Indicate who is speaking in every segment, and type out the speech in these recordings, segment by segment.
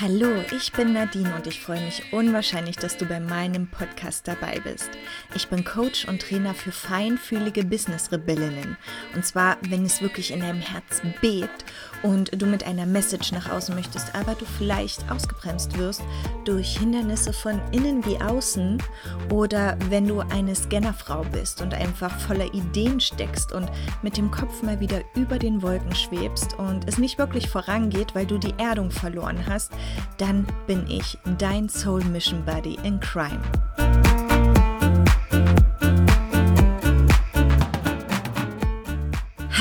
Speaker 1: Hallo, ich bin Nadine und ich freue mich unwahrscheinlich, dass du bei meinem Podcast dabei bist. Ich bin Coach und Trainer für feinfühlige Business-Rebellinnen. Und zwar, wenn es wirklich in deinem Herz bebt und du mit einer Message nach außen möchtest, aber du vielleicht ausgebremst wirst durch Hindernisse von innen wie außen oder wenn du eine Scannerfrau bist und einfach voller Ideen steckst und mit dem Kopf mal wieder über den Wolken schwebst und es nicht wirklich vorangeht, weil du die Erdung verloren hast, dann bin ich dein Soul Mission Buddy in Crime.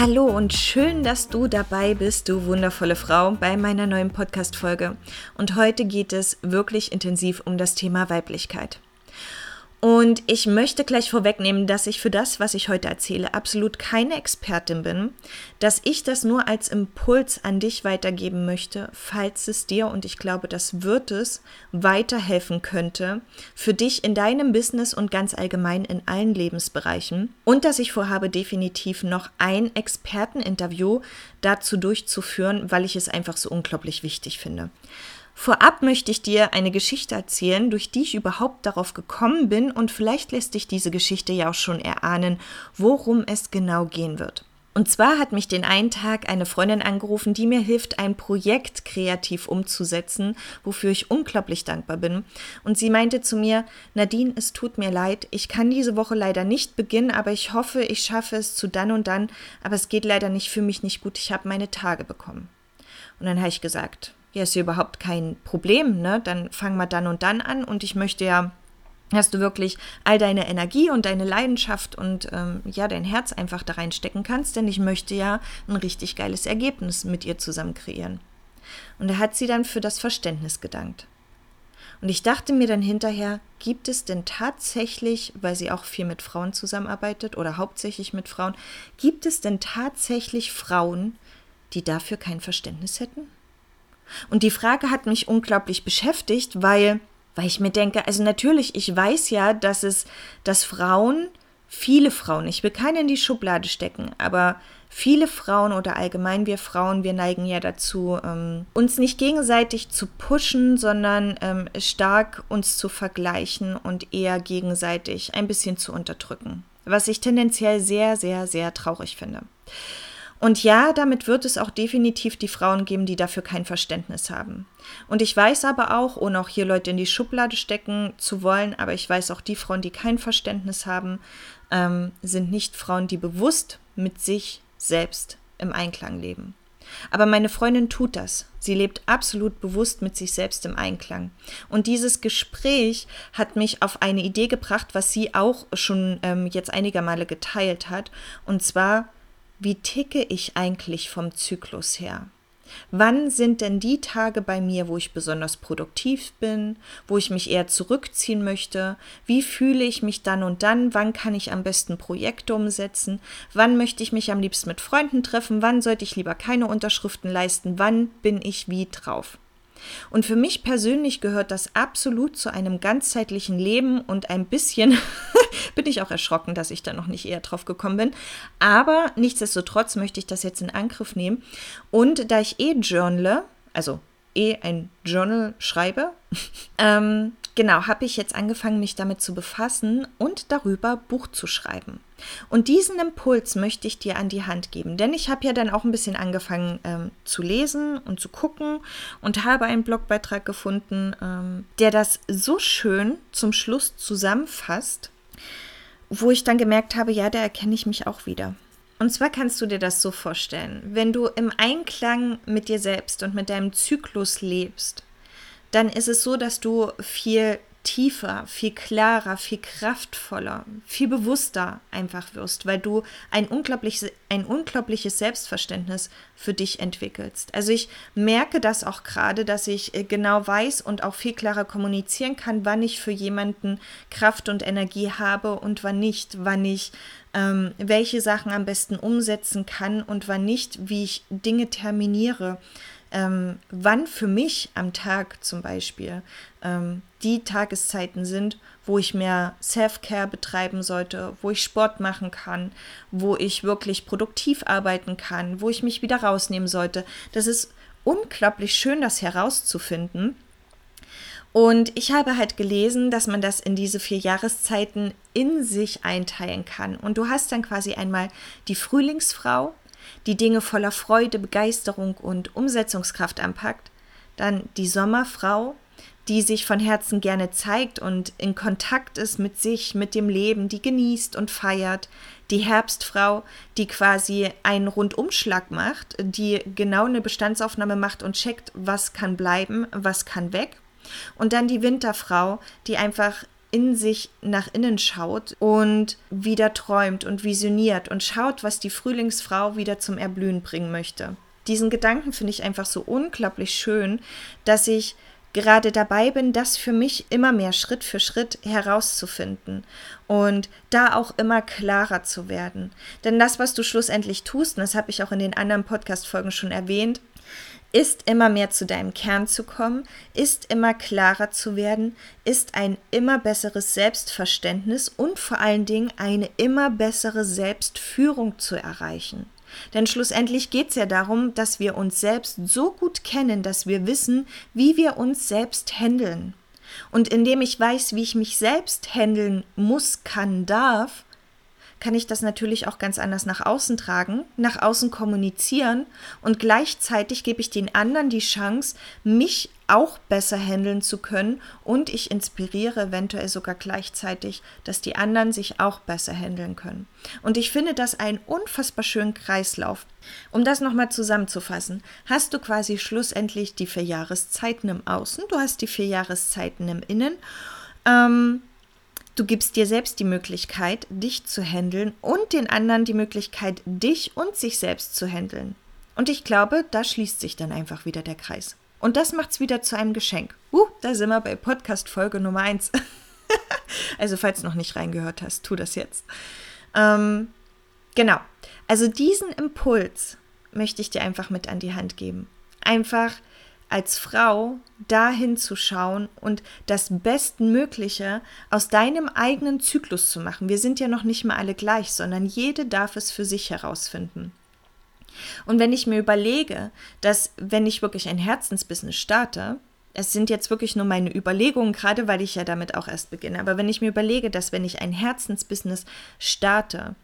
Speaker 1: Hallo und schön, dass du dabei bist, du wundervolle Frau, bei meiner neuen Podcast-Folge. Und heute geht es wirklich intensiv um das Thema Weiblichkeit. Und ich möchte gleich vorwegnehmen, dass ich für das, was ich heute erzähle, absolut keine Expertin bin, dass ich das nur als Impuls an dich weitergeben möchte, falls es dir, und ich glaube, das wird es, weiterhelfen könnte, für dich in deinem Business und ganz allgemein in allen Lebensbereichen. Und dass ich vorhabe, definitiv noch ein Experteninterview dazu durchzuführen, weil ich es einfach so unglaublich wichtig finde. Vorab möchte ich dir eine Geschichte erzählen, durch die ich überhaupt darauf gekommen bin und vielleicht lässt dich diese Geschichte ja auch schon erahnen, worum es genau gehen wird. Und zwar hat mich den einen Tag eine Freundin angerufen, die mir hilft, ein Projekt kreativ umzusetzen, wofür ich unglaublich dankbar bin. Und sie meinte zu mir, Nadine, es tut mir leid, ich kann diese Woche leider nicht beginnen, aber ich hoffe, ich schaffe es zu dann und dann, aber es geht leider nicht für mich nicht gut, ich habe meine Tage bekommen. Und dann habe ich gesagt, ja, ist ja überhaupt kein Problem, ne? Dann fang mal dann und dann an und ich möchte ja, dass du wirklich all deine Energie und deine Leidenschaft und ähm, ja, dein Herz einfach da reinstecken kannst, denn ich möchte ja ein richtig geiles Ergebnis mit ihr zusammen kreieren. Und da hat sie dann für das Verständnis gedankt. Und ich dachte mir dann hinterher, gibt es denn tatsächlich, weil sie auch viel mit Frauen zusammenarbeitet oder hauptsächlich mit Frauen, gibt es denn tatsächlich Frauen, die dafür kein Verständnis hätten? Und die Frage hat mich unglaublich beschäftigt, weil, weil ich mir denke, also natürlich, ich weiß ja, dass es, dass Frauen, viele Frauen, ich will keine in die Schublade stecken, aber viele Frauen oder allgemein wir Frauen, wir neigen ja dazu, ähm, uns nicht gegenseitig zu pushen, sondern ähm, stark uns zu vergleichen und eher gegenseitig ein bisschen zu unterdrücken. Was ich tendenziell sehr, sehr, sehr traurig finde. Und ja, damit wird es auch definitiv die Frauen geben, die dafür kein Verständnis haben. Und ich weiß aber auch, ohne auch hier Leute in die Schublade stecken zu wollen, aber ich weiß auch, die Frauen, die kein Verständnis haben, ähm, sind nicht Frauen, die bewusst mit sich selbst im Einklang leben. Aber meine Freundin tut das. Sie lebt absolut bewusst mit sich selbst im Einklang. Und dieses Gespräch hat mich auf eine Idee gebracht, was sie auch schon ähm, jetzt einiger Male geteilt hat. Und zwar wie ticke ich eigentlich vom Zyklus her? Wann sind denn die Tage bei mir, wo ich besonders produktiv bin, wo ich mich eher zurückziehen möchte? Wie fühle ich mich dann und dann? Wann kann ich am besten Projekte umsetzen? Wann möchte ich mich am liebsten mit Freunden treffen? Wann sollte ich lieber keine Unterschriften leisten? Wann bin ich wie drauf? Und für mich persönlich gehört das absolut zu einem ganzheitlichen Leben und ein bisschen bin ich auch erschrocken, dass ich da noch nicht eher drauf gekommen bin. Aber nichtsdestotrotz möchte ich das jetzt in Angriff nehmen. Und da ich eh journale, also eh ein Journal schreibe, ähm, genau, habe ich jetzt angefangen, mich damit zu befassen und darüber Buch zu schreiben. Und diesen Impuls möchte ich dir an die Hand geben, denn ich habe ja dann auch ein bisschen angefangen ähm, zu lesen und zu gucken und habe einen Blogbeitrag gefunden, ähm, der das so schön zum Schluss zusammenfasst, wo ich dann gemerkt habe, ja, da erkenne ich mich auch wieder. Und zwar kannst du dir das so vorstellen, wenn du im Einklang mit dir selbst und mit deinem Zyklus lebst, dann ist es so, dass du viel tiefer, viel klarer, viel kraftvoller, viel bewusster einfach wirst, weil du ein unglaubliches, ein unglaubliches Selbstverständnis für dich entwickelst. Also ich merke das auch gerade, dass ich äh, genau weiß und auch viel klarer kommunizieren kann, wann ich für jemanden Kraft und Energie habe und wann nicht, wann ich ähm, welche Sachen am besten umsetzen kann und wann nicht, wie ich Dinge terminiere ähm, wann für mich am Tag zum Beispiel ähm, die Tageszeiten sind, wo ich mehr Self-Care betreiben sollte, wo ich Sport machen kann, wo ich wirklich produktiv arbeiten kann, wo ich mich wieder rausnehmen sollte. Das ist unglaublich schön, das herauszufinden. Und ich habe halt gelesen, dass man das in diese vier Jahreszeiten in sich einteilen kann. Und du hast dann quasi einmal die Frühlingsfrau, die Dinge voller Freude, Begeisterung und Umsetzungskraft anpackt. Dann die Sommerfrau, die sich von Herzen gerne zeigt und in Kontakt ist mit sich, mit dem Leben, die genießt und feiert. Die Herbstfrau, die quasi einen Rundumschlag macht, die genau eine Bestandsaufnahme macht und checkt, was kann bleiben, was kann weg. Und dann die Winterfrau, die einfach in sich nach innen schaut und wieder träumt und visioniert und schaut, was die Frühlingsfrau wieder zum Erblühen bringen möchte. Diesen Gedanken finde ich einfach so unglaublich schön, dass ich gerade dabei bin, das für mich immer mehr Schritt für Schritt herauszufinden und da auch immer klarer zu werden. Denn das, was du schlussendlich tust, und das habe ich auch in den anderen Podcast-Folgen schon erwähnt, ist immer mehr zu deinem Kern zu kommen, ist immer klarer zu werden, ist ein immer besseres Selbstverständnis und vor allen Dingen eine immer bessere Selbstführung zu erreichen. Denn schlussendlich geht es ja darum, dass wir uns selbst so gut kennen, dass wir wissen, wie wir uns selbst handeln. Und indem ich weiß, wie ich mich selbst handeln muss, kann, darf, kann ich das natürlich auch ganz anders nach außen tragen, nach außen kommunizieren und gleichzeitig gebe ich den anderen die Chance, mich auch besser handeln zu können und ich inspiriere eventuell sogar gleichzeitig, dass die anderen sich auch besser handeln können. Und ich finde das einen unfassbar schönen Kreislauf. Um das nochmal zusammenzufassen, hast du quasi schlussendlich die vier Jahreszeiten im Außen, du hast die vier Jahreszeiten im Innen. Ähm, Du gibst dir selbst die Möglichkeit, dich zu handeln und den anderen die Möglichkeit, dich und sich selbst zu handeln. Und ich glaube, da schließt sich dann einfach wieder der Kreis. Und das macht es wieder zu einem Geschenk. Uh, da sind wir bei Podcast Folge Nummer 1. also, falls du noch nicht reingehört hast, tu das jetzt. Ähm, genau. Also, diesen Impuls möchte ich dir einfach mit an die Hand geben. Einfach als Frau dahin zu schauen und das Bestmögliche aus deinem eigenen Zyklus zu machen. Wir sind ja noch nicht mal alle gleich, sondern jede darf es für sich herausfinden. Und wenn ich mir überlege, dass wenn ich wirklich ein Herzensbusiness starte, es sind jetzt wirklich nur meine Überlegungen, gerade weil ich ja damit auch erst beginne, aber wenn ich mir überlege, dass wenn ich ein Herzensbusiness starte,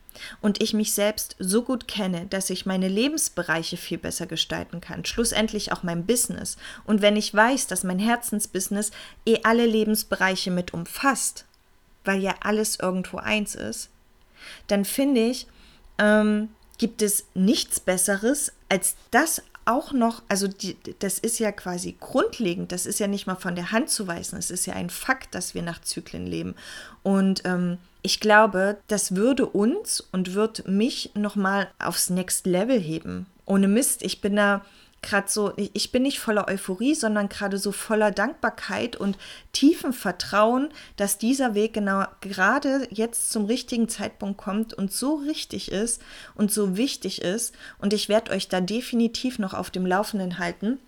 Speaker 1: und ich mich selbst so gut kenne, dass ich meine Lebensbereiche viel besser gestalten kann, schlussendlich auch mein Business. Und wenn ich weiß, dass mein Herzensbusiness eh alle Lebensbereiche mit umfasst, weil ja alles irgendwo eins ist, dann finde ich, ähm, gibt es nichts Besseres, als das auch noch, also die, das ist ja quasi grundlegend, das ist ja nicht mal von der Hand zu weisen, es ist ja ein Fakt, dass wir nach Zyklen leben. Und ähm, ich glaube, das würde uns und wird mich nochmal aufs Next Level heben. Ohne Mist, ich bin da gerade so, ich bin nicht voller Euphorie, sondern gerade so voller Dankbarkeit und tiefem Vertrauen, dass dieser Weg genau gerade jetzt zum richtigen Zeitpunkt kommt und so richtig ist und so wichtig ist. Und ich werde euch da definitiv noch auf dem Laufenden halten.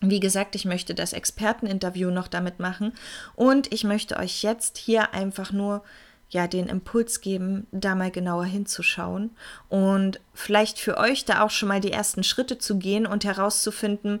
Speaker 1: Wie gesagt, ich möchte das Experteninterview noch damit machen und ich möchte euch jetzt hier einfach nur ja den Impuls geben, da mal genauer hinzuschauen und vielleicht für euch da auch schon mal die ersten Schritte zu gehen und herauszufinden,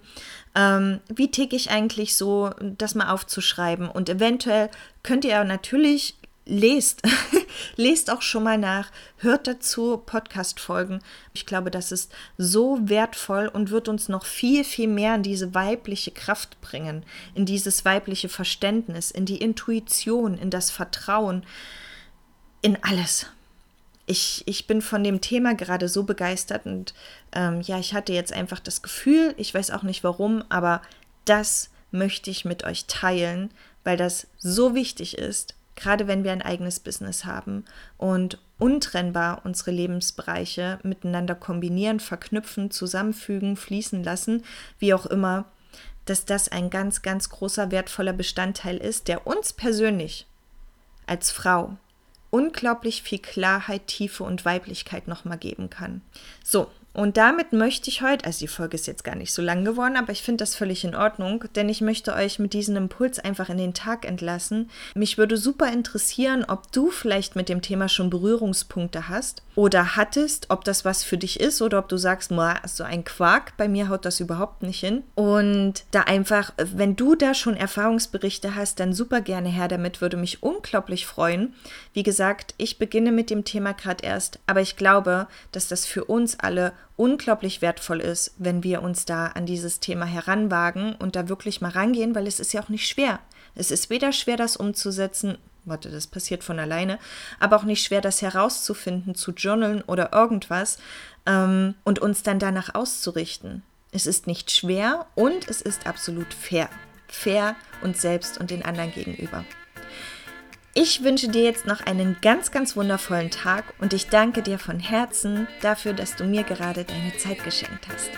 Speaker 1: ähm, wie ticke ich eigentlich so, das mal aufzuschreiben. Und eventuell könnt ihr natürlich lest, lest auch schon mal nach, hört dazu Podcast-Folgen. Ich glaube, das ist so wertvoll und wird uns noch viel, viel mehr in diese weibliche Kraft bringen, in dieses weibliche Verständnis, in die Intuition, in das Vertrauen in alles. Ich, ich bin von dem Thema gerade so begeistert und ähm, ja, ich hatte jetzt einfach das Gefühl, ich weiß auch nicht warum, aber das möchte ich mit euch teilen, weil das so wichtig ist, gerade wenn wir ein eigenes Business haben und untrennbar unsere Lebensbereiche miteinander kombinieren, verknüpfen, zusammenfügen, fließen lassen, wie auch immer, dass das ein ganz, ganz großer, wertvoller Bestandteil ist, der uns persönlich als Frau unglaublich viel Klarheit, Tiefe und Weiblichkeit nochmal geben kann. So, Und damit möchte ich heute, also die Folge ist jetzt gar nicht so lang geworden, aber ich finde das völlig in Ordnung, denn ich möchte euch mit diesem Impuls einfach in den Tag entlassen. Mich würde super interessieren, ob du vielleicht mit dem Thema schon Berührungspunkte hast oder hattest, ob das was für dich ist oder ob du sagst, so ein Quark, bei mir haut das überhaupt nicht hin. Und da einfach, wenn du da schon Erfahrungsberichte hast, dann super gerne her damit, würde mich unglaublich freuen. Wie gesagt, ich beginne mit dem Thema gerade erst, aber ich glaube, dass das für uns alle unglaublich wertvoll ist, wenn wir uns da an dieses Thema heranwagen und da wirklich mal rangehen, weil es ist ja auch nicht schwer. Es ist weder schwer, das umzusetzen, warte, das passiert von alleine, aber auch nicht schwer, das herauszufinden, zu journalen oder irgendwas ähm, und uns dann danach auszurichten. Es ist nicht schwer und es ist absolut fair. Fair uns selbst und den anderen gegenüber. Ich wünsche dir jetzt noch einen ganz, ganz wundervollen Tag und ich danke dir von Herzen dafür, dass du mir gerade deine Zeit geschenkt hast.